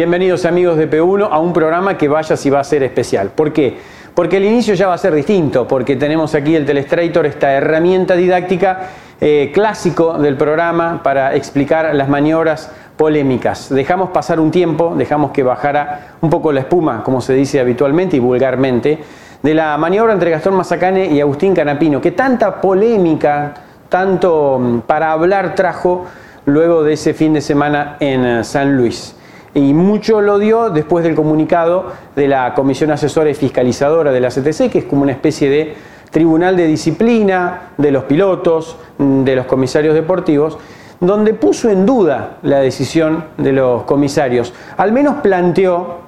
Bienvenidos amigos de P1 a un programa que vaya si va a ser especial. ¿Por qué? Porque el inicio ya va a ser distinto, porque tenemos aquí el Telestrator, esta herramienta didáctica eh, clásico del programa para explicar las maniobras polémicas. Dejamos pasar un tiempo, dejamos que bajara un poco la espuma, como se dice habitualmente y vulgarmente, de la maniobra entre Gastón Mazacane y Agustín Canapino, que tanta polémica, tanto mm, para hablar trajo luego de ese fin de semana en eh, San Luis y mucho lo dio después del comunicado de la Comisión Asesora y Fiscalizadora de la CTC, que es como una especie de tribunal de disciplina de los pilotos, de los comisarios deportivos, donde puso en duda la decisión de los comisarios. Al menos planteó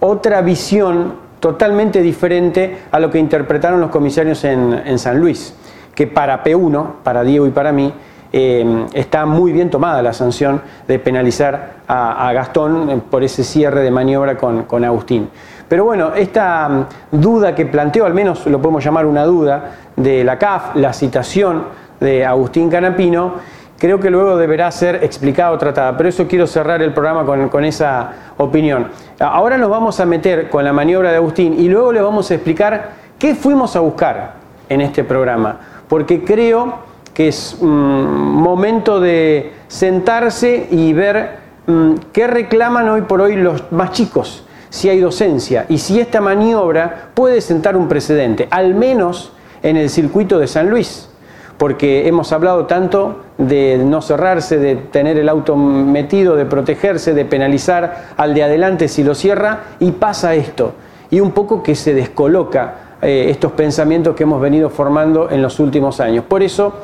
otra visión totalmente diferente a lo que interpretaron los comisarios en, en San Luis, que para P1, para Diego y para mí, eh, está muy bien tomada la sanción de penalizar a, Gastón eh, por ese cierre de maniobra con, Agustín. Pero bueno, esta mm, duda que planteó, al menos lo podemos llamar una duda, de la CAF, la citación de Agustín Canapino, creo que luego deberá ser explicada o tratada. Pero eso quiero cerrar el programa con, esa opinión. Ahora nos vamos a meter con la maniobra de Agustín y luego le vamos a explicar qué fuimos a buscar en este programa. Porque creo que es un momento de sentarse y ver mm, qué reclaman hoy por hoy los más chicos, si hay docencia y si esta maniobra puede sentar un precedente, al menos en el circuito de San Luis, porque hemos hablado tanto de no cerrarse, de tener el auto metido, de protegerse, de penalizar al de adelante si lo cierra, y pasa esto, y un poco que se descoloca eh, estos pensamientos que hemos venido formando en los últimos años. Por eso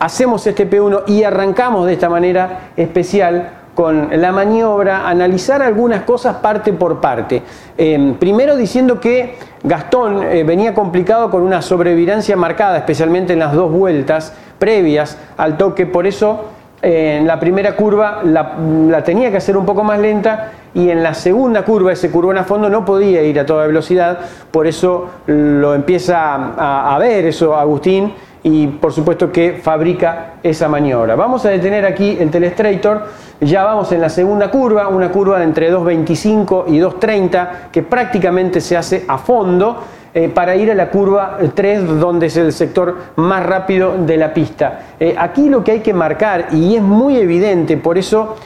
hacemos este P1 y arrancamos de esta manera especial con la maniobra, analizar algunas cosas parte por parte. Em, primero diciendo que Gastón eh, venía complicado con una sobrevirancia marcada, especialmente en las dos vueltas previas al toque, por eso en la primera curva la, tenía que hacer un poco más lenta y en la segunda curva, ese curvón a fondo, no podía ir a toda velocidad, por eso lo empieza a ver eso Agustín y por supuesto que fabrica esa maniobra. Vamos a detener aquí el Telestrator, ya vamos en la segunda curva, una curva de entre 2.25 y 2.30 que prácticamente se hace a fondo eh, para ir a la curva 3 donde es el sector más rápido de la pista. Eh, aquí lo que hay que marcar y es muy evidente, por eso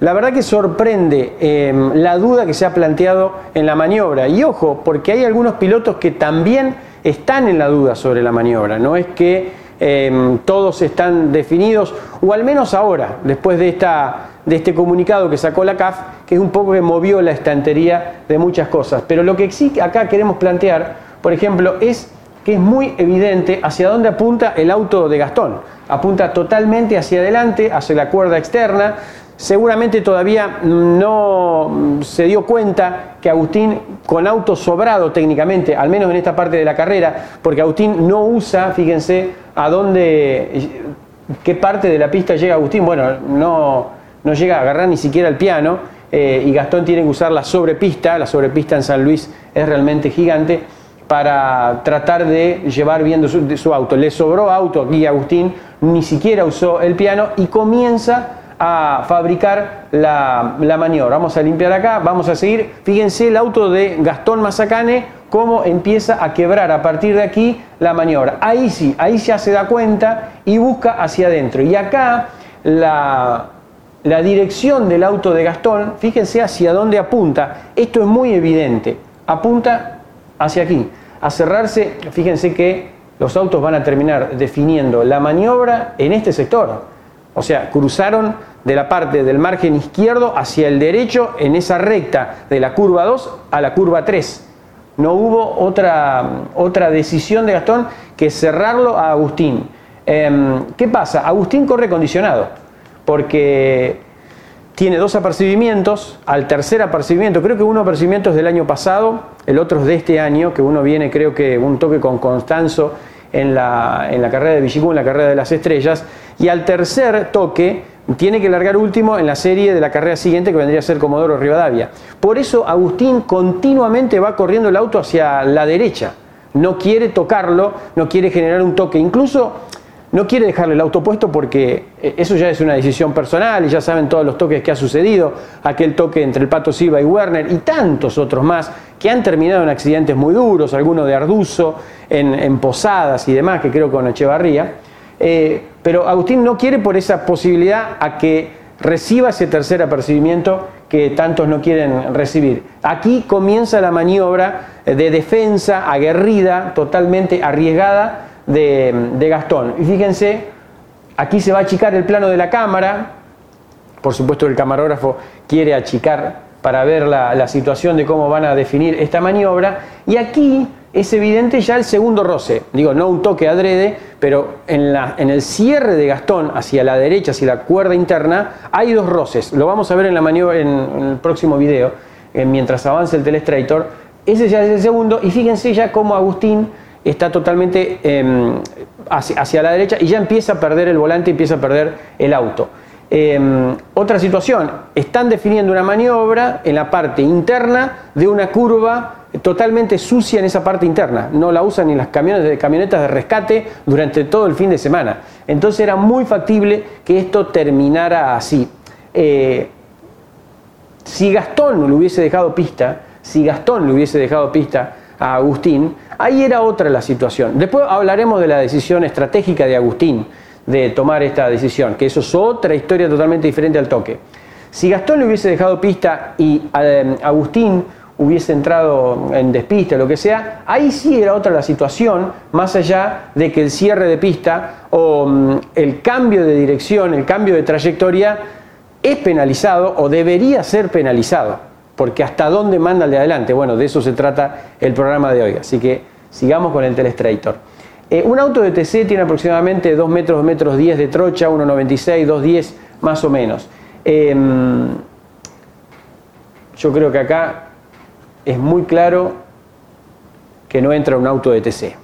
la verdad que sorprende eh, la duda que se ha planteado en la maniobra y ojo, porque hay algunos pilotos que también están en la duda sobre la maniobra, no es que em, todos están definidos, o al menos ahora, después de, esta, de este comunicado que sacó la CAF, que es un poco que movió la estantería de muchas cosas. Pero lo que sí acá queremos plantear, por ejemplo, es que es muy evidente hacia dónde apunta el auto de Gastón. Apunta totalmente hacia adelante, hacia la cuerda externa, Seguramente todavía no se dio cuenta que Agustín, con auto sobrado técnicamente, al menos en esta parte de la carrera, porque Agustín no usa, fíjense, a dónde, qué parte de la pista llega Agustín, bueno, no, no llega a agarrar ni siquiera el piano, eh, y Gastón tiene que usar la sobrepista, la sobrepista en San Luis es realmente gigante, para tratar de llevar bien su, auto. Le sobró auto aquí Agustín, ni siquiera usó el piano y comienza a fabricar la, maniobra. Vamos a limpiar acá, vamos a seguir. Fíjense el auto de Gastón Mazacane, cómo empieza a quebrar a partir de aquí la maniobra. Ahí sí, ahí ya se da cuenta y busca hacia adentro. Y acá la, la dirección del auto de Gastón, fíjense hacia dónde apunta. Esto es muy evidente. Apunta hacia aquí. A cerrarse, fíjense que los autos van a terminar definiendo la maniobra en este sector. O sea, cruzaron de la parte del margen izquierdo hacia el derecho en esa recta de la curva 2 a la curva 3. No hubo otra, otra decisión de Gastón que cerrarlo a Agustín. Em, ¿Qué pasa? Agustín corre condicionado, porque tiene dos apercibimientos, al tercer apercibimiento, creo que uno apercibimiento es del año pasado, el otro es de este año, que uno viene creo que un toque con Constanzo en la, en la carrera de Villicún, en la carrera de las estrellas, y al tercer toque tiene que largar último en la serie de la carrera siguiente que vendría a ser Comodoro Rivadavia. Por eso Agustín continuamente va corriendo el auto hacia la derecha, no quiere tocarlo, no quiere generar un toque, incluso no quiere dejarle el auto puesto porque eh, eso ya es una decisión personal y ya saben todos los toques que ha sucedido, aquel toque entre el Pato Silva y Werner y tantos otros más que han terminado en accidentes muy duros, algunos de Arduzo, en, Posadas y demás, que creo con Echevarría. Eh, pero Agustín no quiere por esa posibilidad a que reciba ese tercer apercibimiento que tantos no quieren recibir. Aquí comienza la maniobra de defensa aguerrida, totalmente arriesgada, de, Gastón. Y fíjense, aquí se va a achicar el plano de la cámara, por supuesto el camarógrafo quiere achicar para ver la, situación de cómo van a definir esta maniobra, y aquí es evidente ya el segundo roce, digo, no un toque adrede, pero en, el cierre de Gastón hacia la derecha, hacia la cuerda interna, hay dos roces, lo vamos a ver en la maniobra en, el próximo video, eh, mientras avance el telestrator, ese ya es el segundo, y fíjense ya cómo Agustín está totalmente em, hacia, la derecha y ya empieza a perder el volante, empieza a perder el auto. Em, otra situación, están definiendo una maniobra en la parte interna de una curva totalmente sucia en esa parte interna. No la usan ni las camionetas de rescate durante todo el fin de semana. Entonces era muy factible que esto terminara así. Eh, si Gastón le hubiese dejado pista, si Gastón le hubiese dejado pista a Agustín, ahí era otra la situación. Después hablaremos de la decisión estratégica de Agustín de tomar esta decisión, que eso es otra historia totalmente diferente al toque. Si Gastón le hubiese dejado pista y eh, Agustín hubiese entrado en despiste o lo que sea, ahí sí era otra la situación, más allá de que el cierre de pista o mm, el cambio de dirección, el cambio de trayectoria es penalizado o debería ser penalizado porque hasta dónde manda el de adelante. Bueno, de eso se trata el programa de hoy, así que sigamos con el Telestrator. Eh, un auto de TC tiene aproximadamente 2 metros, 2 metros 10 de trocha, 1,96, 2,10 más o menos. Em, yo creo que acá es muy claro que no entra un auto de TC.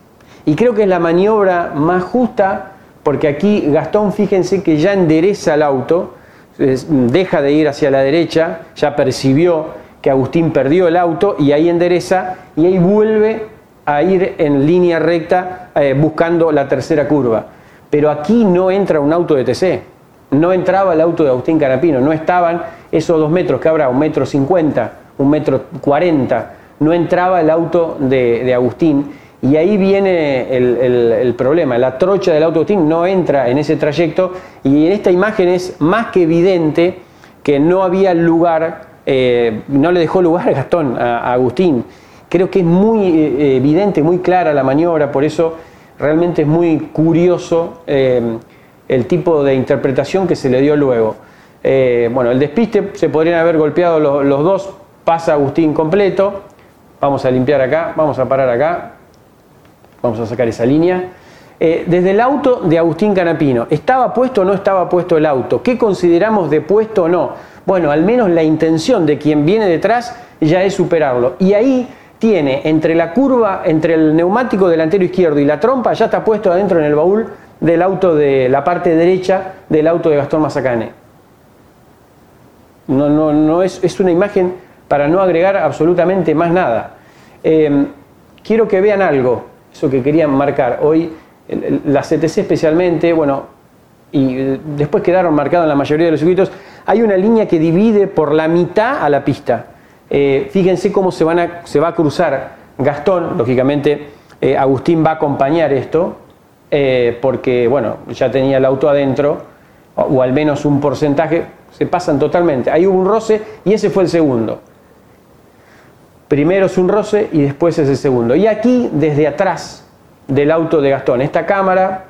Y creo que es la maniobra más justa porque aquí Gastón, fíjense que ya endereza el auto, deja de ir hacia la derecha, ya percibió que Agustín perdió el auto y ahí endereza y ahí vuelve a ir en línea recta eh, buscando la tercera curva. Pero aquí no entra un auto de TC, no entraba el auto de Agustín Carapino, no estaban esos dos metros que habrá, un metro cincuenta, un metro cuarenta, no entraba el auto de, Agustín. Y ahí viene el, problema, la trocha del auto de Agustín no entra en ese trayecto y en esta imagen es más que evidente que no había lugar eh, no le dejó lugar a Gastón, a, Agustín. Creo que es muy eh, evidente, muy clara la maniobra, por eso realmente es muy curioso eh, el tipo de interpretación que se le dio luego. bueno, el despiste se podrían haber golpeado los dos, pasa Agustín completo. Vamos a limpiar acá, vamos a parar acá, vamos a sacar esa línea. desde el auto de Agustín Canapino, ¿estaba puesto o no estaba puesto el auto? ¿Qué consideramos de puesto o no? Bueno, al menos la intención de quien viene detrás ya es superarlo. Y ahí tiene entre la curva, entre el neumático delantero izquierdo y la trompa, ya está puesto adentro en el baúl del auto de la parte derecha del auto de Gastón Mazacane. No, no, no es, es una imagen para no agregar absolutamente más nada. Eh, quiero que vean algo, eso que querían marcar. Hoy, la CTC especialmente, bueno, y eh, después quedaron marcados en la mayoría de los circuitos, hay una línea que divide por la mitad a la pista. Eh, fíjense cómo se, van a, se va a cruzar Gastón, lógicamente Agustín va a acompañar esto, porque bueno, ya tenía el auto adentro, o, al menos un porcentaje, se pasan totalmente. Ahí hubo un roce y ese fue el segundo. Primero es un roce y después es el segundo. Y aquí, desde atrás del auto de Gastón, esta cámara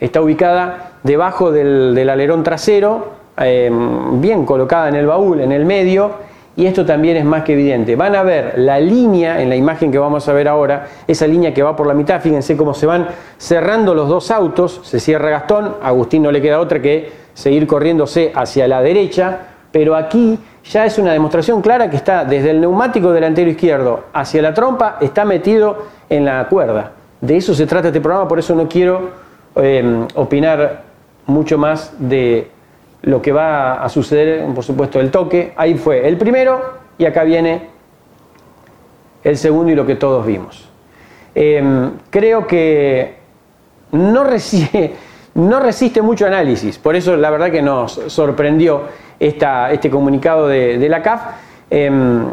Está ubicada debajo del, alerón trasero, em, bien colocada en el baúl, en el medio, y esto también es más que evidente. Van a ver la línea, en la imagen que vamos a ver ahora, esa línea que va por la mitad, fíjense cómo se van cerrando los dos autos, se cierra Gastón, a Agustín no le queda otra que seguir corriéndose hacia la derecha, pero aquí ya es una demostración clara que está desde el neumático delantero izquierdo hacia la trompa, está metido en la cuerda. De eso se trata este programa, por eso no quiero em, opinar mucho más de lo que va a suceder, por supuesto, el toque. Ahí fue el primero y acá viene el segundo y lo que todos vimos. Em, creo que no resiste, no resiste mucho análisis, por eso la verdad que nos sorprendió este comunicado de, la CAF. Em,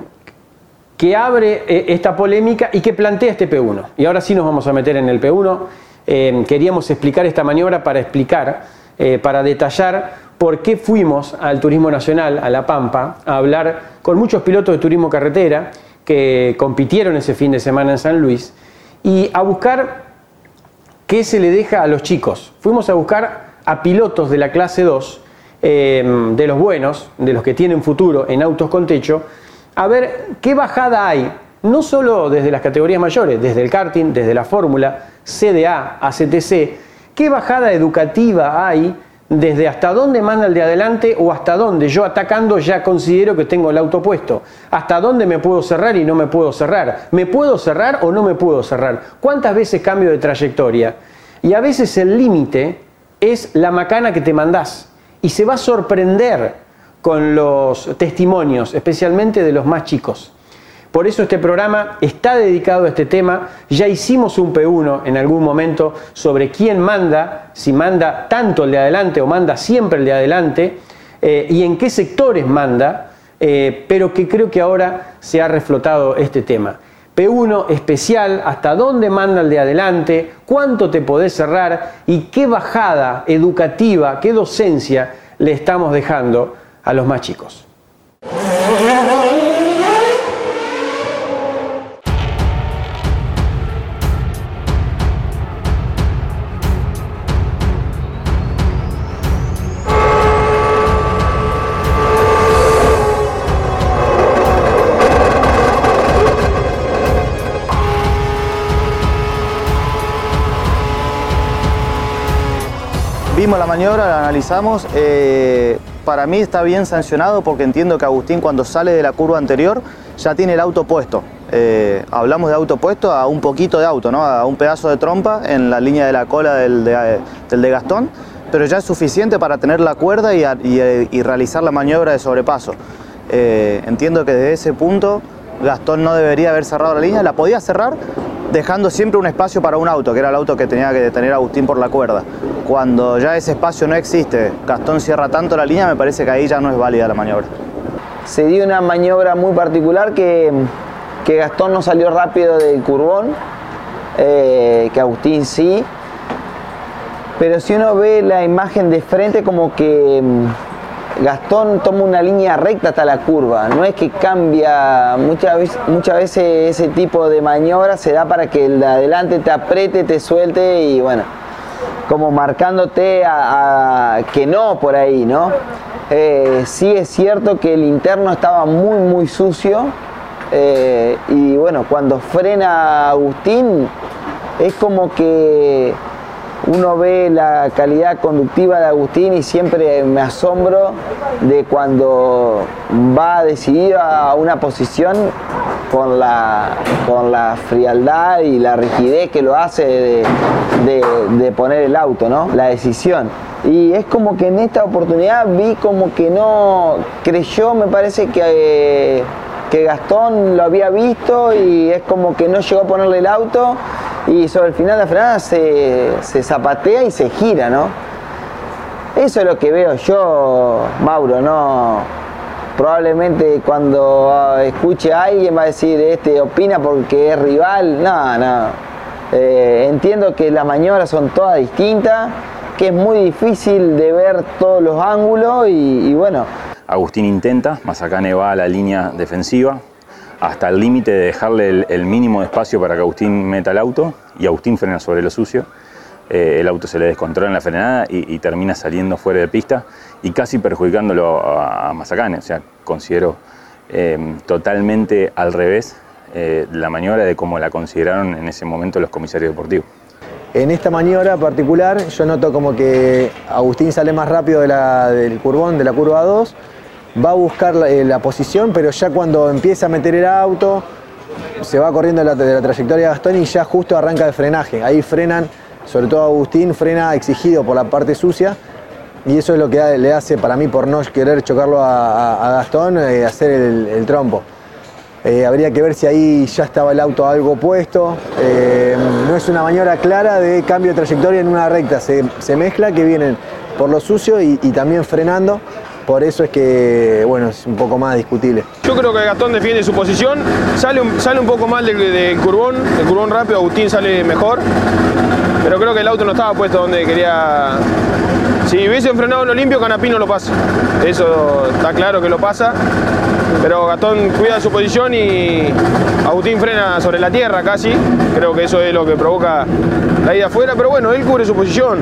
que abre eh, esta polémica y que plantea este P1. Y ahora sí nos vamos a meter en el P1. Em, queríamos explicar esta maniobra para explicar, eh, para detallar por qué fuimos al Turismo Nacional, a La Pampa, a hablar con muchos pilotos de turismo carretera que compitieron ese fin de semana en San Luis y a buscar qué se le deja a los chicos. Fuimos a buscar a pilotos de la clase 2, em, de los buenos, de los que tienen futuro en autos con techo, a ver qué bajada hay, no solo desde las categorías mayores, desde el karting, desde la fórmula, CDA, ACTC, qué bajada educativa hay desde hasta dónde manda el de adelante o hasta dónde. Yo atacando ya considero que tengo el auto puesto, hasta dónde me puedo cerrar y no me puedo cerrar, me puedo cerrar o no me puedo cerrar, cuántas veces cambio de trayectoria. Y a veces el límite es la macana que te mandás y se va a sorprender con los testimonios, especialmente de los más chicos. Por eso este programa está dedicado a este tema. Ya hicimos un P1 en algún momento sobre quién manda, si manda tanto el de adelante o manda siempre el de adelante, eh, y en qué sectores manda, eh, pero que creo que ahora se ha reflotado este tema. P1 especial, hasta dónde manda el de adelante, cuánto te podés cerrar y qué bajada educativa, qué docencia le estamos dejando a los más chicos. Vimos la maniobra, la analizamos. Eh, para mí está bien sancionado porque entiendo que Agustín cuando sale de la curva anterior ya tiene el auto puesto. Eh, hablamos de auto puesto a un poquito de auto, ¿no? a un pedazo de trompa en la línea de la cola del de, Gastón, pero ya es suficiente para tener la cuerda y, realizar la maniobra de sobrepaso. Eh, entiendo que desde ese punto Gastón no debería haber cerrado la línea, la podía cerrar, dejando siempre un espacio para un auto, que era el auto que tenía que detener Agustín por la cuerda. Cuando ya ese espacio no existe, Gastón cierra tanto la línea, me parece que ahí ya no es válida la maniobra. Se dio una maniobra muy particular que, que Gastón no salió rápido del curbón, eh, que Agustín sí. Pero si uno ve la imagen de frente como que Gastón toma una línea recta hasta la curva, no es que cambia, muchas veces, ese tipo de maniobra se da para que el de adelante te apriete, te suelte y bueno, como marcándote a, que no por ahí, ¿no? Eh, sí es cierto que el interno estaba muy muy sucio eh, y bueno, cuando frena Agustín es como que uno ve la calidad conductiva de Agustín y siempre me asombro de cuando va decidido a una posición con la, con la frialdad y la rigidez que lo hace de, poner el auto, ¿no? La decisión. Y es como que en esta oportunidad vi como que no creyó, me parece que, que Gastón lo había visto y es como que no llegó a ponerle el auto y sobre el final de la frenada se, zapatea y se gira, ¿no? Eso es lo que veo yo, Mauro, ¿no? Probablemente cuando ah, escuche a alguien va a decir, este opina porque es rival. No, no. Eh, entiendo que las maniobras son todas distintas, que es muy difícil de ver todos los ángulos y bueno. Agustín intenta, Mazacane va a la línea defensiva, hasta el límite de dejarle el, mínimo de espacio para que Agustín meta el auto y Agustín frena sobre lo sucio. eh, el auto se le descontrola en la frenada y, termina saliendo fuera de pista y casi perjudicándolo a, Mazacane. O sea, considero em, totalmente al revés eh, la maniobra de cómo la consideraron en ese momento los comisarios deportivos. En esta maniobra particular yo noto como que Agustín sale más rápido del curvón, de la curva 2, va a buscar eh, la, posición, pero ya cuando empieza a meter el auto, se va corriendo de la, trayectoria de Gastón y ya justo arranca el frenaje. Ahí frenan, sobre todo Agustín, frena exigido por la parte sucia y eso es lo que le hace para mí por no querer chocarlo a, Gastón, eh, hacer el trompo. Eh, habría que ver si ahí ya estaba el auto algo puesto. Eh, no es una maniobra clara de cambio de trayectoria en una recta. Se, mezcla que vienen por lo sucio y, también frenando. Por eso es que, bueno, es un poco más discutible. Yo creo que Gastón defiende su posición, sale un, sale un poco mal del, curvón, el curvón rápido, Agustín sale mejor, pero creo que el auto no estaba puesto donde quería. Si hubiesen frenado en lo limpio, Canapino lo pasa. Eso está claro que lo pasa pero Gastón cuida su posición y Agustín frena sobre la tierra casi. Creo que eso es lo que provoca la ida afuera, pero bueno, él cubre su posición.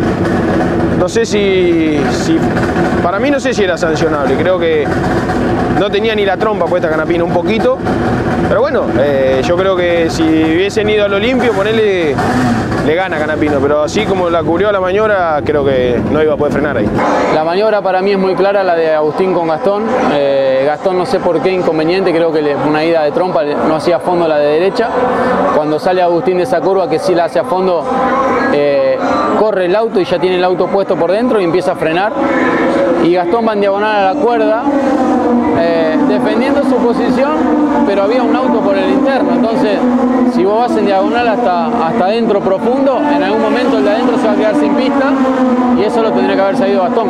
No sé si, para mí no sé si era sancionable, creo que no tenía ni la trompa puesta Canapino un poquito, pero bueno, eh, yo creo que si hubiesen ido a lo limpio, ponerle le gana Canapino, pero así como la cubrió la maniobra, creo que no iba a poder frenar ahí. La maniobra para mí es muy clara, la de Agustín con Gastón. Eh, Gastón no sé por qué inconveniente, creo que una ida de trompa no hacía fondo la de derecha. Cuando sale Agustín de esa curva, que sí la hace a fondo, eh, corre el auto y ya tiene el auto puesto por dentro y empieza a frenar. Y Gastón va en diagonal a la cuerda, eh, defendiendo su posición, pero había un auto por el interno. Entonces, si vos vas en diagonal hasta, hasta adentro profundo, en algún momento el de adentro se va a quedar sin pista y eso lo tendría que haber salido Gastón.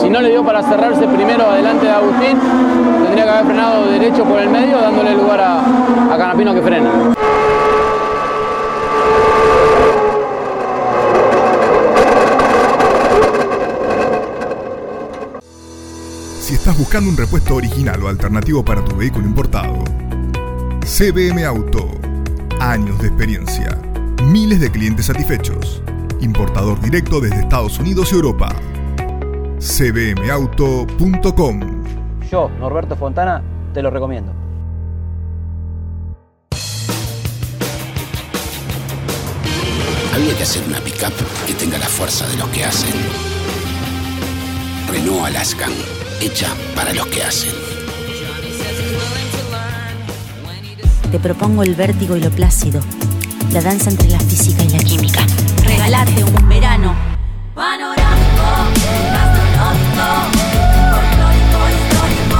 Si no le dio para cerrarse primero adelante de Agustín, tendría que haber frenado derecho por el medio, dándole lugar a, a Canapino que frena. si estás buscando un repuesto original o alternativo para tu vehículo importado. CBM Auto. Años de experiencia. Miles de clientes satisfechos. Importador directo desde Estados Unidos y Europa. cbmauto.com. Yo, Norberto Fontana, te lo recomiendo. Había que hacer una pickup que tenga la fuerza de los que hacen. Renault Alaskan hecha para los que hacen. Te propongo el vértigo y lo plácido, la danza entre la física y la química. Regalate un verano panorámico, gastronómico, folclórico, histórico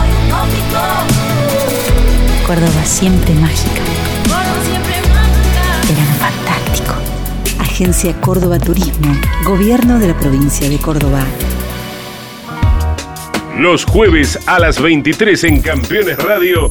y Córdoba siempre mágica. Córdoba siempre mágica. Verano fantástico. Agencia Córdoba Turismo, Gobierno de la provincia de Córdoba. Los jueves a las 23 en Campeones Radio,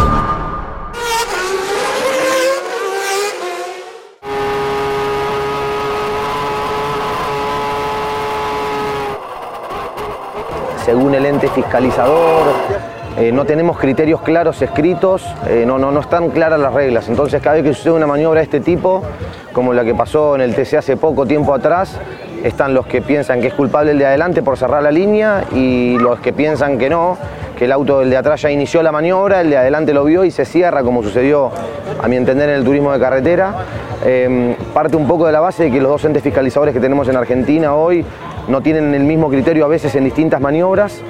Según el ente fiscalizador, eh, no tenemos criterios claros escritos, eh, no, no, no están claras las reglas. Entonces cada vez que sucede una maniobra de este tipo, como la que pasó en el TC hace poco tiempo atrás, están los que piensan que es culpable el de adelante por cerrar la línea y los que piensan que no, que el auto del de atrás ya inició la maniobra, el de adelante lo vio y se cierra, como sucedió a mi entender en el turismo de carretera. Em, parte un poco de la base de que los dos entes fiscalizadores que tenemos en Argentina hoy no tienen el mismo criterio a veces en distintas maniobras,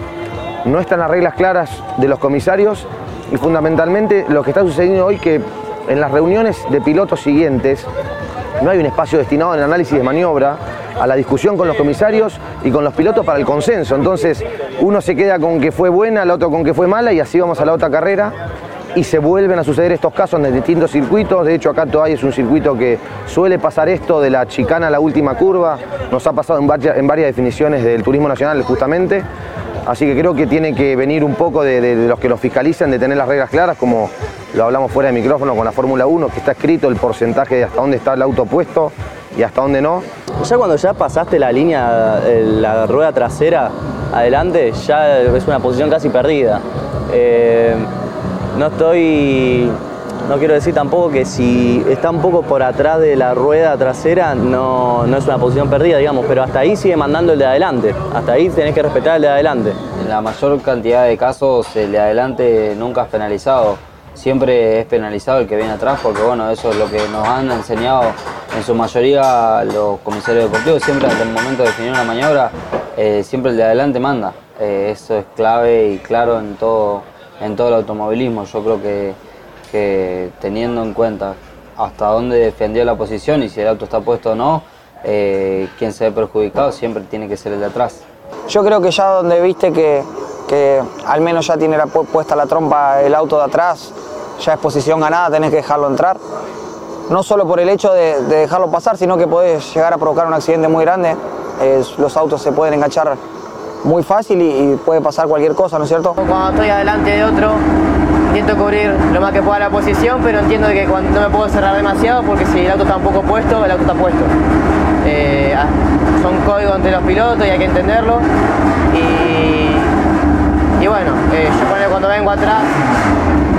no están las reglas claras de los comisarios y fundamentalmente lo que está sucediendo hoy que en las reuniones de pilotos siguientes no hay un espacio destinado al análisis de maniobra, a la discusión con los comisarios y con los pilotos para el consenso. Entonces uno se queda con que fue buena, el otro con que fue mala y así vamos a la otra carrera y se vuelven a suceder estos casos en distintos circuitos. De hecho, acá todavía es un circuito que suele pasar esto de la chicana a la última curva. Nos ha pasado en varias, definiciones del turismo nacional justamente. Así que creo que tiene que venir un poco de, los que lo fiscalicen, de tener las reglas claras, como lo hablamos fuera de micrófono con la Fórmula 1, que está escrito el porcentaje de hasta dónde está el auto puesto y hasta dónde no. Ya cuando ya pasaste la línea, eh, la rueda trasera adelante, ya es una posición casi perdida. Eh, no estoy, no quiero decir tampoco que si está un poco por atrás de la rueda trasera no, no es una posición perdida, digamos, pero hasta ahí sigue mandando el de adelante. Hasta ahí tenés que respetar el de adelante. En la mayor cantidad de casos el de adelante nunca es penalizado siempre es penalizado el que viene atrás, porque bueno, eso es lo que nos han enseñado en su mayoría los comisarios deportivos, siempre hasta el momento de definir una maniobra, eh, siempre el de adelante manda. Eh, eso es clave y claro en todo, en todo el automovilismo. Yo creo que, que teniendo en cuenta hasta dónde defendió la posición y si el auto está puesto o no, eh, quien se ve perjudicado siempre tiene que ser el de atrás. Yo creo que ya donde viste que, que al menos ya tiene puesta la trompa el auto de atrás, ya es posición ganada, tenés que dejarlo entrar. No solo por el hecho de, dejarlo pasar, sino que podés llegar a provocar un accidente muy grande. los autos se pueden enganchar muy fácil y, puede pasar cualquier cosa, ¿no es cierto? Cuando estoy adelante de otro, intento cubrir lo más que pueda la posición, pero entiendo que cuando no me puedo cerrar demasiado porque si el auto está un poco puesto, el auto está puesto. Eh, ah, son códigos entre los pilotos y hay que entenderlo. Bueno, eh, yo cuando vengo atrás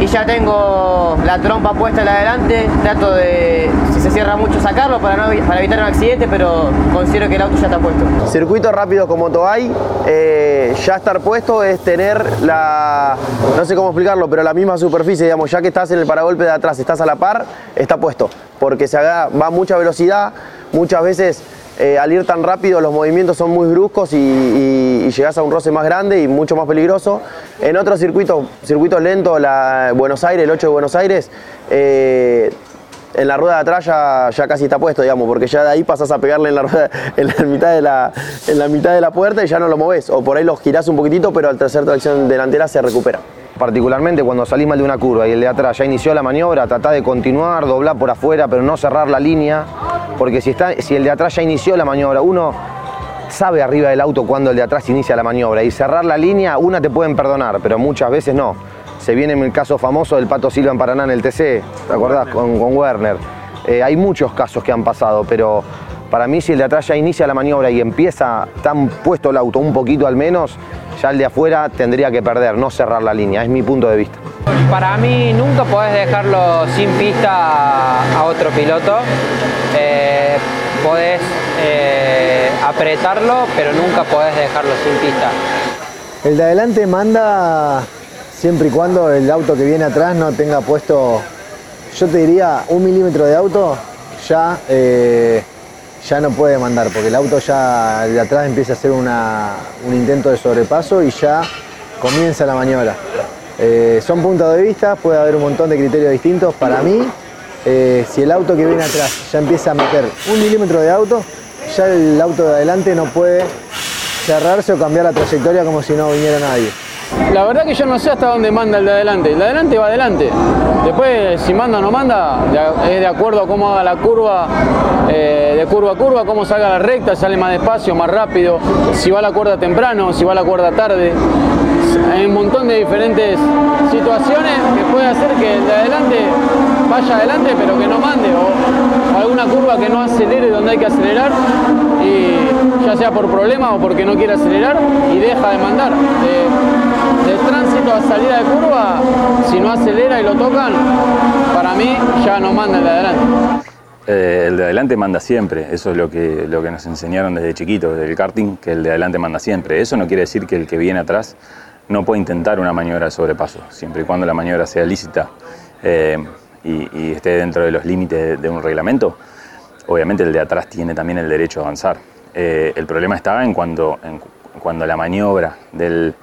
y ya tengo la trompa puesta en adelante, trato de, si se cierra mucho, sacarlo para, no, para evitar un accidente, pero considero que el auto ya está puesto. Circuito rápido como Toay, eh, ya estar puesto es tener la, no sé cómo explicarlo, pero la misma superficie, digamos, ya que estás en el paragolpe de atrás, estás a la par, está puesto, porque se va mucha velocidad, muchas veces eh, al ir tan rápido los movimientos son muy bruscos y, y, a un roce más grande y mucho más peligroso. En otros circuitos, circuitos lentos, la Buenos Aires, el 8 de Buenos Aires, eh, en la rueda de atrás ya, casi está puesto, digamos, porque ya de ahí pasas a pegarle en la, en la, mitad, de la, en la mitad de la puerta y ya no lo moves. O por ahí lo girás un poquitito, pero al tercer tracción delantera se recupera. Particularmente cuando salís mal de una curva y el de atrás ya inició la maniobra, tratá de continuar, doblar por afuera, pero no cerrar la línea, porque si, está, si el de atrás ya inició la maniobra, uno sabe arriba del auto cuando el de atrás inicia la maniobra y cerrar la línea, una te pueden perdonar, pero muchas veces no. Se viene en el caso famoso del Pato Silva en Paraná en el TC, ¿te acordás? Con, con Werner. Eh, hay muchos casos que han pasado, pero para mí si el de atrás ya inicia la maniobra y empieza tan puesto el auto un poquito al menos, ya el de afuera tendría que perder, no cerrar la línea, es mi punto de vista. Para mí nunca podés dejarlo sin pista a otro piloto. Eh, podés eh, apretarlo, pero nunca podés dejarlo sin pista. El de adelante manda siempre y cuando el auto que viene atrás no tenga puesto, yo te diría, un milímetro de auto, ya eh, ya no puede mandar, porque el auto ya de atrás empieza a hacer un intento de sobrepaso y ya comienza la maniobra. Eh, son puntos de vista, puede haber un montón de criterios distintos. Para mí, eh, si el auto que viene atrás ya empieza a meter un milímetro de auto, ya el auto de adelante no puede cerrarse o cambiar la trayectoria como si no viniera nadie. La verdad que yo no sé hasta dónde manda el de adelante. El de adelante va adelante. Después, si manda o no manda, es de acuerdo a cómo haga la curva, eh, de curva a curva, cómo salga la recta, sale más despacio, más rápido, si va la cuerda temprano, si va la cuerda tarde. Hay un montón de diferentes situaciones que puede hacer que el de adelante vaya adelante pero que no mande o, alguna curva que no acelere donde hay que acelerar ya sea por problema o porque no quiere acelerar y deja de mandar. De, tránsito a salida de curva, si no acelera y lo tocan, para mí ya no manda el de adelante. Eh, el de adelante manda siempre, eso es lo que, lo que nos enseñaron desde chiquitos, desde el karting, que el de adelante manda siempre. Eso no quiere decir que el que viene atrás no puede intentar una maniobra de sobrepaso, siempre y cuando la maniobra sea lícita. Eh, y, esté dentro de los límites de, un reglamento, obviamente el de atrás tiene también el derecho a avanzar. Eh, el problema está en cuando, cuando la maniobra del,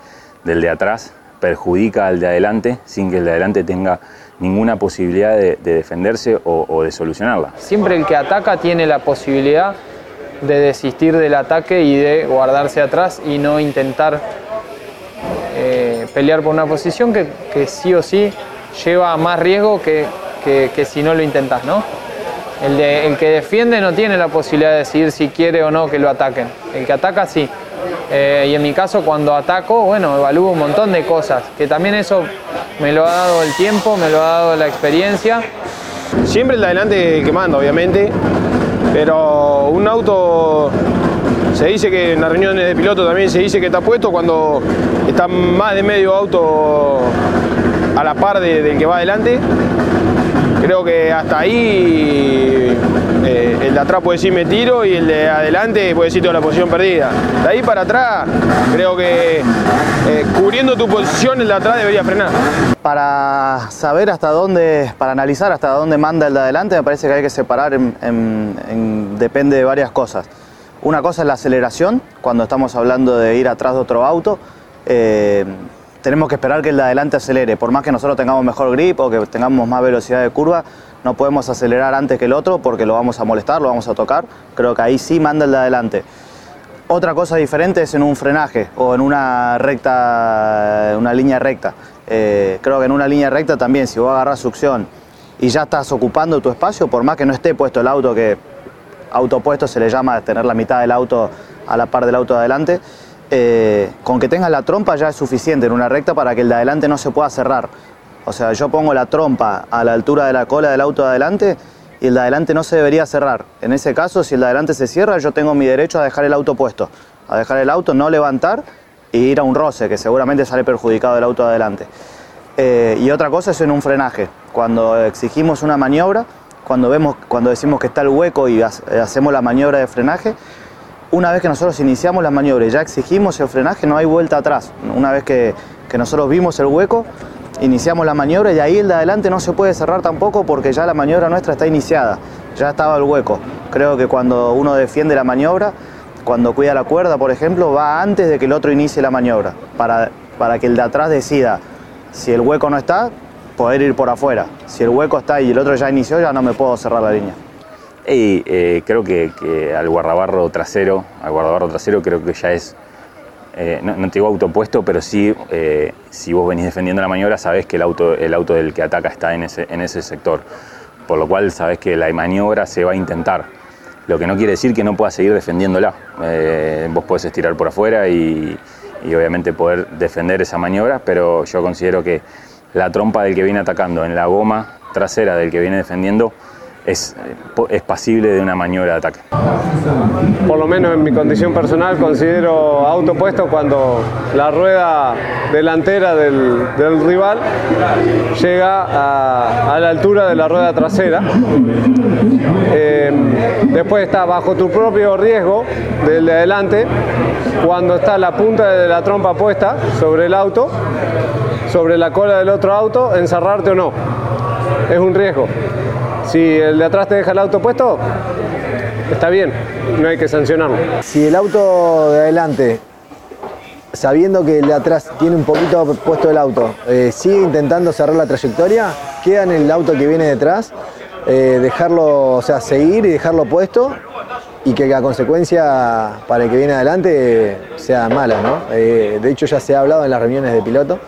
de atrás perjudica al de adelante sin que el de adelante tenga ninguna posibilidad de, defenderse o, de solucionarla. Siempre el que ataca tiene la posibilidad de desistir del ataque y de guardarse atrás y no intentar eh, pelear por una posición que, que sí o sí lleva más riesgo que, que, si no lo intentas, ¿no? El, el, que defiende no tiene la posibilidad de decidir si quiere o no que lo ataquen. El que ataca sí. Eh, y en mi caso cuando ataco, bueno, evalúo un montón de cosas, que también eso me lo ha dado el tiempo, me lo ha dado la experiencia. Siempre el de adelante que manda, obviamente, pero un auto se dice que en las reuniones de piloto también se dice que está puesto cuando está más de medio auto a la par de- del que va adelante. Creo que hasta ahí eh, el de atrás puede decir me tiro y el de adelante puede decir toda la posición perdida. De ahí para atrás, creo que eh, cubriendo tu posición el de atrás debería frenar. Para saber hasta dónde, para analizar hasta dónde manda el de adelante, me parece que hay que separar, en- en- en- depende de varias cosas. Una cosa es la aceleración, cuando estamos hablando de ir atrás de otro auto. eh, tenemos que esperar que el de adelante acelere. Por más que nosotros tengamos mejor grip o que tengamos más velocidad de curva, no podemos acelerar antes que el otro porque lo vamos a molestar, lo vamos a tocar. Creo que ahí sí manda el de adelante. Otra cosa diferente es en un frenaje o en una recta, una línea recta. Eh, creo que en una línea recta también, si vos agarras succión y ya estás ocupando tu espacio, por más que no esté puesto el auto, que autopuesto se le llama tener la mitad del auto a la par del auto de adelante, eh, con que tengas la trompa ya es suficiente en una recta para que el de adelante no se pueda cerrar. O sea, yo pongo la trompa a la altura de la cola del auto de adelante y el de adelante no se debería cerrar. En ese caso, si el de adelante se cierra, yo tengo mi derecho a dejar el auto puesto, a dejar el auto, no levantar y ir a un roce, que seguramente sale perjudicado el auto de adelante. Eh, y otra cosa es en un frenaje. Cuando exigimos una maniobra, cuando, vemos, cuando decimos que está el hueco y ha- hacemos la maniobra de frenaje, una vez que nosotros iniciamos la maniobra y ya exigimos el frenaje, no hay vuelta atrás. Una vez que, que nosotros vimos el hueco, iniciamos la maniobra y ahí el de adelante no se puede cerrar tampoco porque ya la maniobra nuestra está iniciada, ya estaba el hueco. Creo que cuando uno defiende la maniobra, cuando cuida la cuerda, por ejemplo, va antes de que el otro inicie la maniobra, para, para que el de atrás decida si el hueco no está, poder ir por afuera. Si el hueco está y el otro ya inició, ya no me puedo cerrar la línea. Y eh, creo que, al guardabarro trasero, al guardabarro trasero creo que ya es, eh, no, no te digo autopuesto, pero sí, eh, si vos venís defendiendo la maniobra, sabés que el auto, el auto del que ataca está en ese, en ese sector. Por lo cual sabés que la maniobra se va a intentar. Lo que no quiere decir que no puedas seguir defendiéndola. Vos podés estirar por afuera y obviamente poder defender esa maniobra, pero yo considero que la trompa del que viene atacando en la goma trasera del que viene defendiendo es, es pasible de una maniobra de ataque. por lo menos en mi condición personal, considero autopuesto cuando la rueda delantera del, rival llega a, la altura de la rueda trasera. Eh, después está bajo tu propio riesgo del de adelante, cuando está la punta de la trompa puesta sobre el auto, sobre la cola del otro auto, encerrarte o no. Es un riesgo. Si el de atrás te deja el auto puesto, está bien, no hay que sancionarlo. Si el auto de adelante, sabiendo que el de atrás tiene un poquito puesto el auto, eh, sigue intentando cerrar la trayectoria, queda en el auto que viene detrás, eh, dejarlo, o sea, seguir y dejarlo puesto y que la consecuencia para el que viene adelante sea mala, ¿no? Eh, de hecho ya se ha hablado en las reuniones de piloto.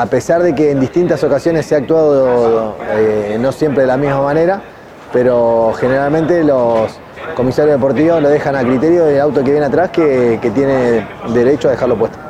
A pesar de que en distintas ocasiones se ha actuado eh, no siempre de la misma manera, pero generalmente los comisarios deportivos lo dejan a criterio del auto que viene atrás que, que tiene derecho a dejarlo puesto.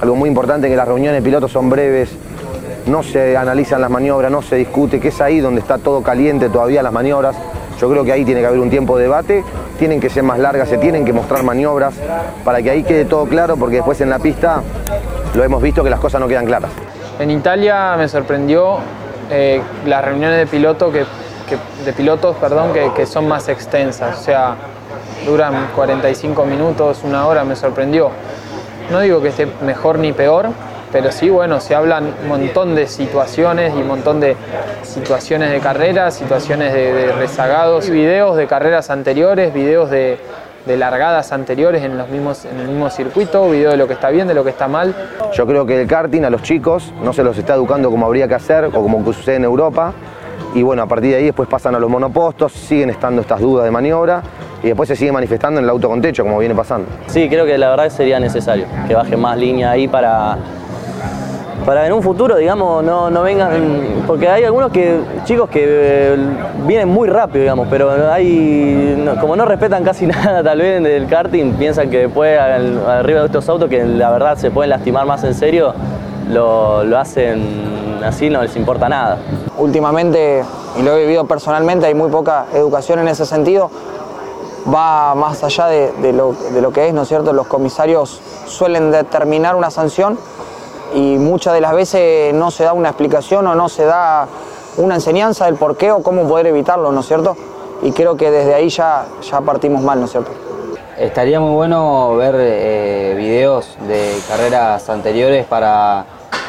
Algo muy importante que las reuniones de pilotos son breves, no se analizan las maniobras, no se discute, que es ahí donde está todo caliente todavía las maniobras. Yo creo que ahí tiene que haber un tiempo de debate, tienen que ser más largas, se tienen que mostrar maniobras para que ahí quede todo claro, porque después en la pista lo hemos visto que las cosas no quedan claras. En Italia me sorprendió eh, las reuniones de, piloto que, que- de pilotos perdón, que, que son más extensas, o sea, duran 45 minutos, una hora, me sorprendió. No digo que esté mejor ni peor, pero sí, bueno, se hablan un montón de situaciones y un montón de situaciones de carreras, situaciones de, rezagados, videos de carreras anteriores, videos de, de largadas anteriores en, los mismos, en el mismo circuito, video de lo que está bien, de lo que está mal. Yo creo que el karting a los chicos no se los está educando como habría que hacer o como sucede en Europa. Y bueno, a partir de ahí después pasan a los monopostos, siguen estando estas dudas de maniobra y después se sigue manifestando en el auto con techo, como viene pasando. Sí, creo que la verdad sería necesario que baje más línea ahí para, para en un futuro, digamos, no, no vengan. Porque hay algunos que chicos que eh, vienen muy rápido, digamos, pero hay. no- como no respetan casi nada, tal vez del karting, piensan que después al- arriba de estos autos, que la verdad se pueden lastimar más en serio, lo, lo hacen así, no les importa nada. Últimamente, y lo he vivido personalmente, hay muy poca educación en ese sentido. Va más allá de, lo, de lo que es, ¿no es cierto? Los comisarios suelen determinar una sanción y muchas de las veces no se da una explicación o no se da una enseñanza del por qué o cómo poder evitarlo, ¿no es cierto? Y creo que desde ahí ya, ya partimos mal, ¿no es cierto? Estaría muy bueno ver eh, videos de carreras anteriores para,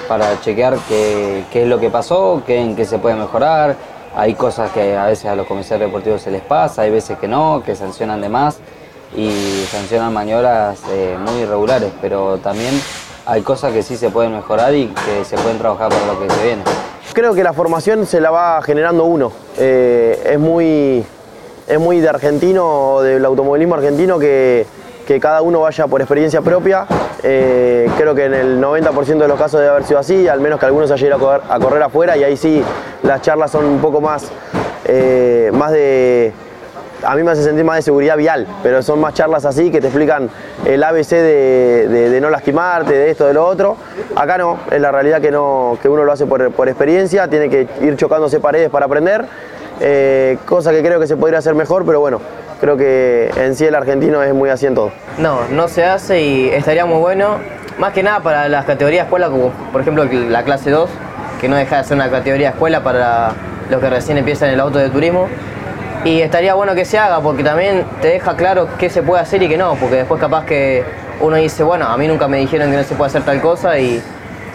para chequear qué, qué es lo que pasó, qué, en qué se puede mejorar. Hay cosas que a veces a los comisarios deportivos se les pasa, hay veces que no, que sancionan de más y sancionan maniobras eh, muy irregulares, pero también hay cosas que sí se pueden mejorar y que se pueden trabajar para lo que se viene. Creo que la formación se la va generando uno. Eh, es, muy, es muy de argentino, del automovilismo argentino, que, que cada uno vaya por experiencia propia. Eh, creo que en el 90% de los casos debe haber sido así, al menos que algunos hayan ido a correr, afuera y ahí sí las charlas son un poco más, eh, más de, a mí me hace sentir más de seguridad vial, pero son más charlas así que te explican el ABC de, de- de no lastimarte, de esto, de lo otro. Acá no, es la realidad que, no, que uno lo hace por experiencia, tiene que ir chocándose paredes para aprender, eh, cosa que creo que se podría hacer mejor, pero bueno, creo que en sí el argentino es muy así en todo. No, no se hace y estaría muy bueno, más que nada para las categorías escuela, como por ejemplo la clase 2, que no deja de ser una categoría escuela para los que recién empiezan el auto de turismo. Y estaría bueno que se haga porque también te deja claro qué se puede hacer y qué no, porque después capaz que uno dice, bueno, a mí nunca me dijeron que no se puede hacer tal cosa y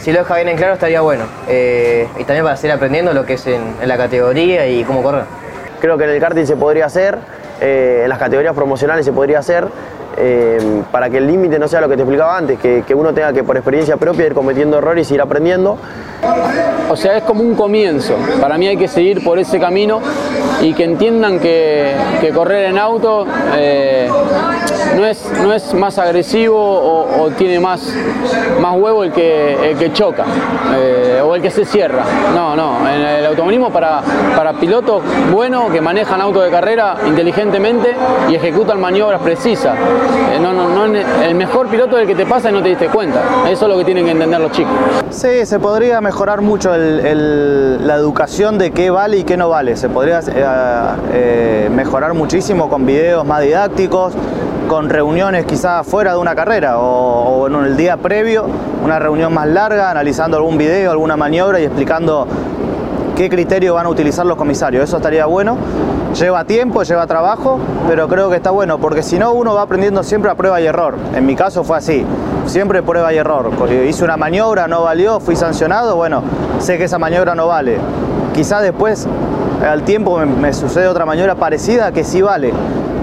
si lo deja bien en claro estaría bueno. Eh, y también para seguir aprendiendo lo que es en, en la categoría y cómo correr. Creo que en el karting se podría hacer, eh, en las categorías promocionales se podría hacer, eh, para que el límite no sea lo que te explicaba antes, que, que uno tenga que por experiencia propia ir cometiendo errores y ir aprendiendo. O sea, es como un comienzo. Para mí hay que seguir por ese camino y que entiendan que, que correr en auto eh, no, es, no es más agresivo o, tiene más, más huevo el que, el que choca eh, o el que se cierra. No, no. En el automovilismo para, para pilotos buenos que manejan auto de carrera inteligentemente y ejecutan maniobras precisas. Eh, no, no, no, el mejor piloto es el que te pasa y no te diste cuenta. Eso es lo que tienen que entender los chicos. Sí, se podría mejorar mucho la educación de qué vale y qué no vale. Se podría eh, mejorar muchísimo con videos más didácticos, con reuniones quizás fuera de una carrera o, en el día previo, una reunión más larga, analizando algún video, alguna maniobra y explicando qué criterio van a utilizar los comisarios. Eso estaría bueno. Lleva tiempo, lleva trabajo, pero creo que está bueno, porque si no uno va aprendiendo siempre a prueba y error. En mi caso fue así, siempre prueba y error. Hice una maniobra, no valió, fui sancionado, bueno, sé que esa maniobra no vale. Quizás después al tiempo me sucede otra maniobra parecida que sí vale.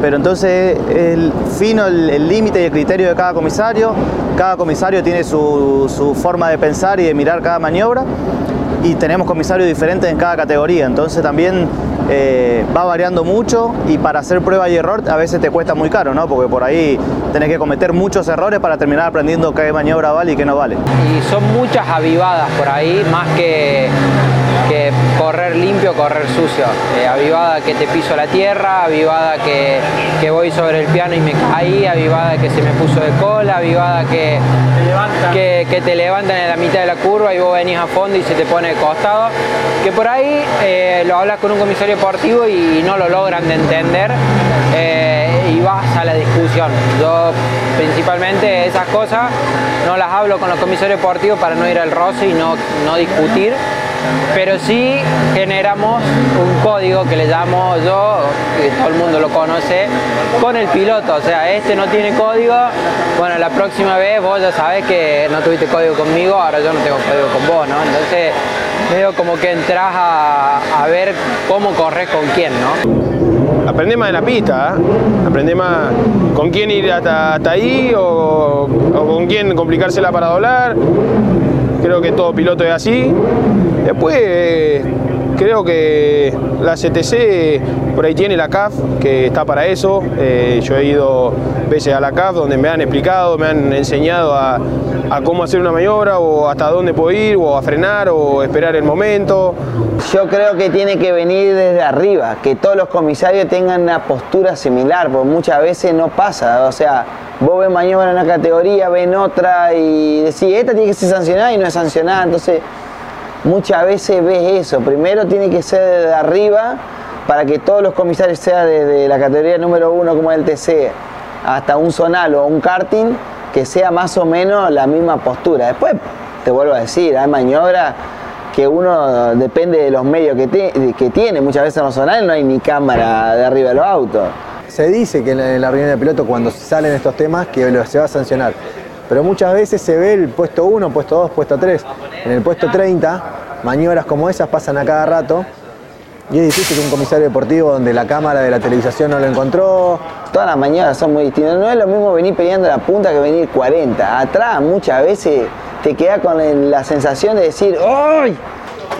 Pero entonces el fino el límite y el criterio de cada comisario. Cada comisario tiene su, su forma de pensar y de mirar cada maniobra y tenemos comisarios diferentes en cada categoría, entonces también eh, va variando mucho y para hacer prueba y error a veces te cuesta muy caro, ¿no? Porque por ahí tenés que cometer muchos errores para terminar aprendiendo qué maniobra vale y qué no vale. Y son muchas avivadas por ahí, más que, que correr limpio, correr sucio. Eh, avivada que te piso la tierra, avivada que, que voy sobre el piano y me caí, avivada que se me puso de cola, avivada que, que, que te levantan en la mitad de la curva y vos venís a fondo y se te pone de costado. Que por ahí eh, lo hablas con un comisario deportivo y no lo logran de entender eh, y vas a la discusión. Yo principalmente esas cosas no las hablo con los comisarios deportivos para no ir al roce y no, no discutir pero sí generamos un código que le llamo yo, que todo el mundo lo conoce, con el piloto. O sea, este no tiene código, bueno, la próxima vez vos ya sabés que no tuviste código conmigo, ahora yo no tengo código con vos, ¿no? Entonces, veo como que entras a, ver cómo corres con quién, ¿no? Aprende más de la pista, ¿eh? aprende más con quién ir hasta, ahí o con quién complicársela para doblar creo que todo piloto es así. Después creo que la CTC por ahí tiene la CAF, que está para eso. Eh, yo he ido veces a la CAF donde me han explicado, me han enseñado a, cómo hacer una maniobra o hasta dónde puedo ir o a frenar o esperar el momento. Yo creo que tiene que venir desde arriba, que todos los comisarios tengan una postura similar, porque muchas veces no pasa. O sea, vos ves maniobra en una categoría, ven otra y decís, esta tiene que ser sancionada y no es sancionada. Entonces, muchas veces ves eso. Primero tiene que ser de arriba para que todos los comisarios, sea desde la categoría número uno como el TC hasta un zonal o un karting, que sea más o menos la misma postura. Después, te vuelvo a decir, hay maniobras que uno depende de los medios que, que tiene. Muchas veces en los zonales no hay ni cámara de arriba de los autos. Se dice que en la reunión de piloto cuando salen estos temas que se va a sancionar pero muchas veces se ve el puesto 1, puesto 2, puesto 3. En el puesto 30, maniobras como esas pasan a cada rato. Y es difícil que un comisario deportivo donde la cámara de la televisación no lo encontró. Todas las maniobras son muy distintas. No es lo mismo venir peleando la punta que venir 40. Atrás muchas veces te queda con la sensación de decir ¡Ay!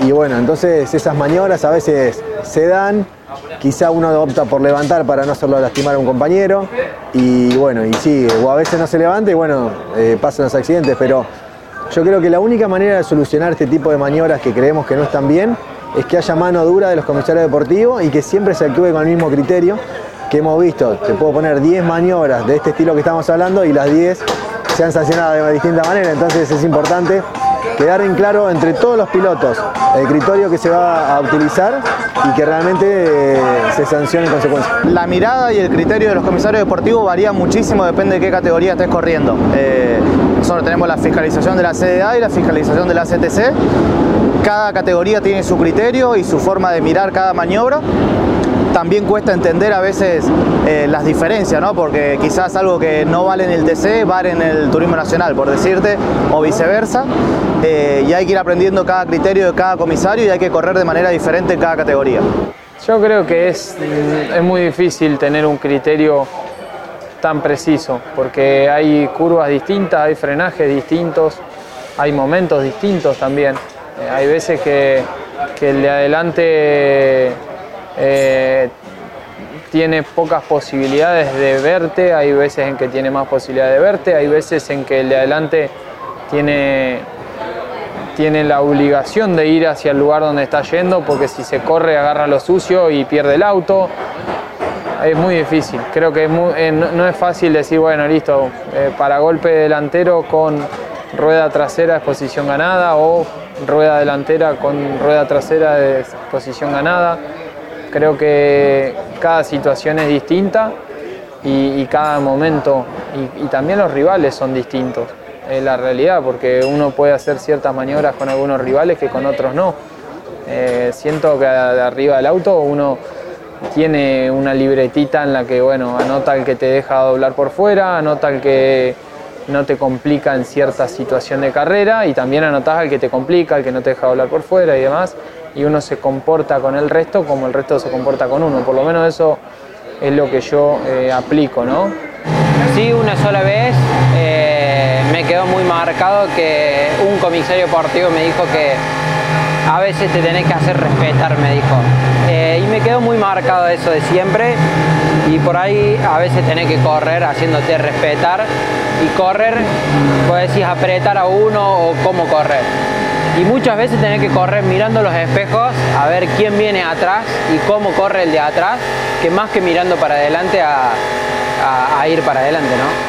Y bueno, entonces esas maniobras a veces se dan quizá uno opta por levantar para no hacerlo lastimar a un compañero y bueno, y sí, o a veces no se levanta y bueno, eh, pasan los accidentes, pero yo creo que la única manera de solucionar este tipo de maniobras que creemos que no están bien es que haya mano dura de los comisarios deportivos y que siempre se actúe con el mismo criterio que hemos visto. Te puedo poner 10 maniobras de este estilo que estamos hablando y las 10 se han sancionado de distinta manera, entonces es importante quedar en claro entre todos los pilotos el criterio que se va a utilizar y que realmente eh, se sancione en consecuencia. La mirada y el criterio de los comisarios deportivos varía muchísimo, depende de qué categoría estés corriendo. Eh, nosotros tenemos la fiscalización de la CDA y la fiscalización de la CTC. Cada categoría tiene su criterio y su forma de mirar cada maniobra también cuesta entender a veces eh, las diferencias, ¿no? porque quizás algo que no vale en el TC vale en el turismo nacional, por decirte, o viceversa, eh, y hay que ir aprendiendo cada criterio de cada comisario y hay que correr de manera diferente en cada categoría. Yo creo que es, es muy difícil tener un criterio tan preciso, porque hay curvas distintas, hay frenajes distintos, hay momentos distintos también. Eh, hay veces que, que el de adelante eh, tiene pocas posibilidades de verte, hay veces en que tiene más posibilidad de verte, hay veces en que el de adelante tiene, tiene la obligación de ir hacia el lugar donde está yendo porque si se corre agarra lo sucio y pierde el auto. Es muy difícil, creo que eh, no es fácil decir, bueno, listo, eh, para golpe delantero con rueda trasera de posición ganada o rueda delantera con rueda trasera de posición ganada Creo que cada situación es distinta y, cada momento y, también los rivales son distintos. Es la realidad, porque uno puede hacer ciertas maniobras con algunos rivales que con otros no. Eh, siento que arriba del auto uno tiene una libretita en la que bueno, anota el que te deja doblar por fuera, anota el que no te complica en cierta situación de carrera y también anotas al que te complica, el que no te deja doblar por fuera y demás y uno se comporta con el resto como el resto se comporta con uno. Por lo menos eso es lo que yo eh, aplico, ¿no? Sí, una sola vez eh, me quedó muy marcado que un comisario deportivo me dijo que a veces te tenés que hacer respetar, me dijo. Eh, y me quedó muy marcado eso de siempre. Y por ahí a veces tenés que correr haciéndote respetar. Y correr, pues decís apretar a uno o cómo correr. Y muchas veces tenés que correr mirando los espejos a ver quién viene atrás y cómo corre el de atrás, que más que mirando para adelante a, a- a ir para adelante, ¿no?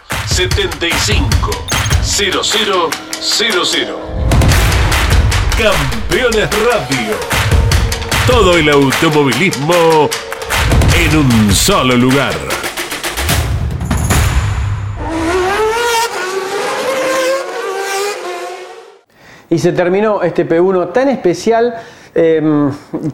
75 0000 Campeones Radio Todo el automovilismo en un solo lugar. Y se terminó este P1 tan especial, eh,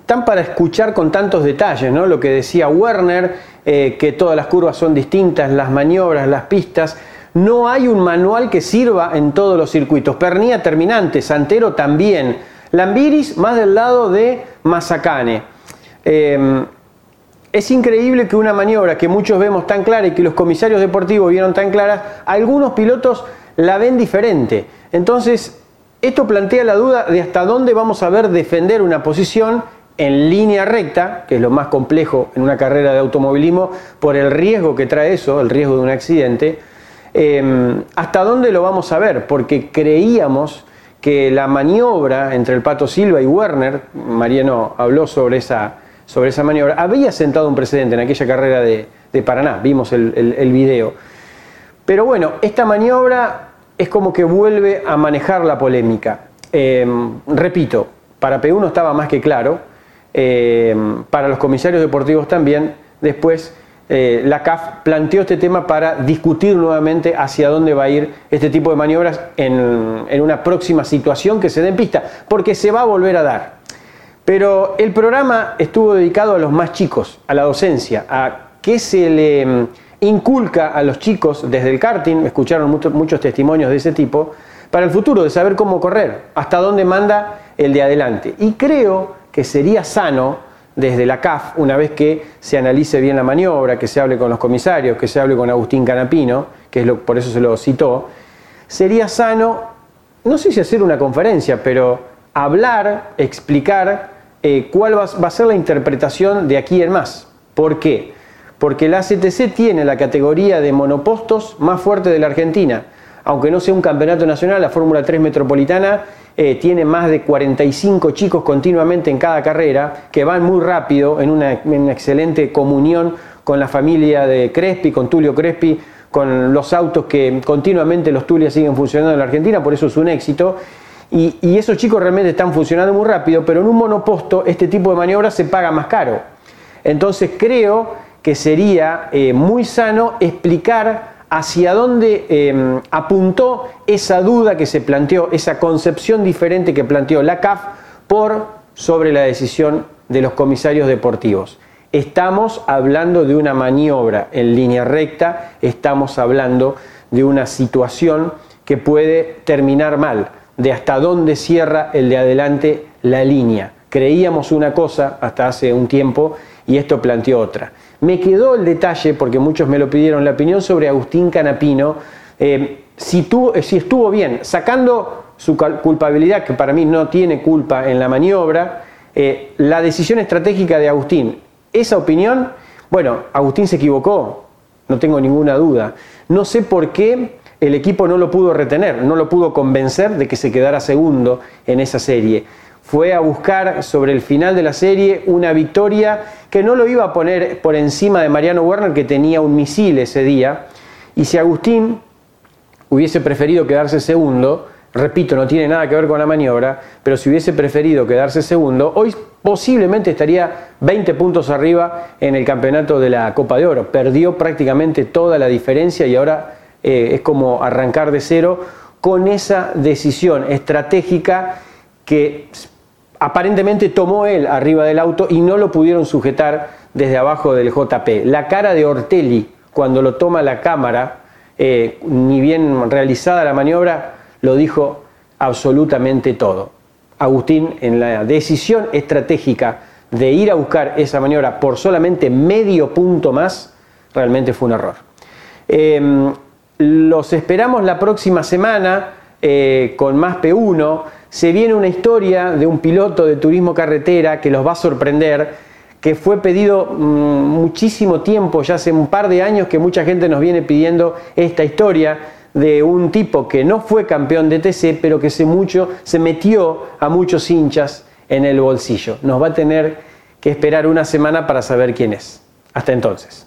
tan para escuchar con tantos detalles, ¿no? Lo que decía Werner, eh, que todas las curvas son distintas, las maniobras, las pistas. No hay un manual que sirva en todos los circuitos. Pernía terminante, Santero también. Lambiris más del lado de Mazacane. Eh, es increíble que una maniobra que muchos vemos tan clara y que los comisarios deportivos vieron tan clara, algunos pilotos la ven diferente. Entonces, esto plantea la duda de hasta dónde vamos a ver defender una posición en línea recta, que es lo más complejo en una carrera de automovilismo, por el riesgo que trae eso, el riesgo de un accidente. Eh, ¿Hasta dónde lo vamos a ver? Porque creíamos que la maniobra entre el Pato Silva y Werner, Mariano habló sobre esa, sobre esa maniobra, había sentado un precedente en aquella carrera de, de Paraná, vimos el, el, el video. Pero bueno, esta maniobra es como que vuelve a manejar la polémica. Eh, repito, para P1 estaba más que claro, eh, para los comisarios deportivos también, después eh, la CAF planteó este tema para discutir nuevamente hacia dónde va a ir este tipo de maniobras en, en una próxima situación que se dé en pista, porque se va a volver a dar. Pero el programa estuvo dedicado a los más chicos, a la docencia, a qué se le mm, inculca a los chicos desde el karting, escucharon mucho- muchos testimonios de ese tipo, para el futuro, de saber cómo correr, hasta dónde manda el de adelante. Y creo que sería sano desde la CAF, una vez que se analice bien la maniobra, que se hable con los comisarios, que se hable con Agustín Canapino, que es lo, por eso se lo citó, sería sano, no sé si hacer una conferencia, pero hablar, explicar eh, cuál va, va a ser la interpretación de aquí en más. ¿Por qué? Porque la CTC tiene la categoría de monopostos más fuerte de la Argentina. Aunque no sea un campeonato nacional, la Fórmula 3 Metropolitana eh, tiene más de 45 chicos continuamente en cada carrera que van muy rápido en una, en una excelente comunión con la familia de Crespi, con Tulio Crespi, con los autos que continuamente los Tulia siguen funcionando en la Argentina, por eso es un éxito. Y, y esos chicos realmente están funcionando muy rápido, pero en un monoposto este tipo de maniobras se paga más caro. Entonces creo que sería eh, muy sano explicar hacia dónde eh, apuntó esa duda que se planteó, esa concepción diferente que planteó la CAF por sobre la decisión de los comisarios deportivos. Estamos hablando de una maniobra en línea recta, estamos hablando de una situación que puede terminar mal, de hasta dónde cierra el de adelante la línea. Creíamos una cosa hasta hace un tiempo y esto planteó otra. Me quedó el detalle, porque muchos me lo pidieron, la opinión sobre Agustín Canapino, eh, eh, si estuvo bien, sacando su culpabilidad, que para mí no tiene culpa en la maniobra, eh, la decisión estratégica de Agustín, esa opinión, bueno, Agustín se equivocó, no tengo ninguna duda. No sé por qué el equipo no lo pudo retener, no lo pudo convencer de que se quedara segundo en esa serie fue a buscar sobre el final de la serie una victoria que no lo iba a poner por encima de Mariano Werner, que tenía un misil ese día. Y si Agustín hubiese preferido quedarse segundo, repito, no tiene nada que ver con la maniobra, pero si hubiese preferido quedarse segundo, hoy posiblemente estaría 20 puntos arriba en el campeonato de la Copa de Oro. Perdió prácticamente toda la diferencia y ahora eh, es como arrancar de cero con esa decisión estratégica que aparentemente tomó él arriba del auto y no lo pudieron sujetar desde abajo del JP. La cara de Ortelli cuando lo toma la cámara, eh, ni bien realizada la maniobra, lo dijo absolutamente todo. Agustín, en la decisión estratégica de ir a buscar esa maniobra por solamente medio punto más, realmente fue un error. Em, los esperamos la próxima semana eh, con más P1 se viene una historia de un piloto de turismo carretera que los va a sorprender, que fue pedido mm, muchísimo tiempo, ya hace un par de años que mucha gente nos viene pidiendo esta historia de un tipo que no fue campeón de TC, pero que se, mucho, se metió a muchos hinchas en el bolsillo. Nos va a tener que esperar una semana para saber quién es. Hasta entonces.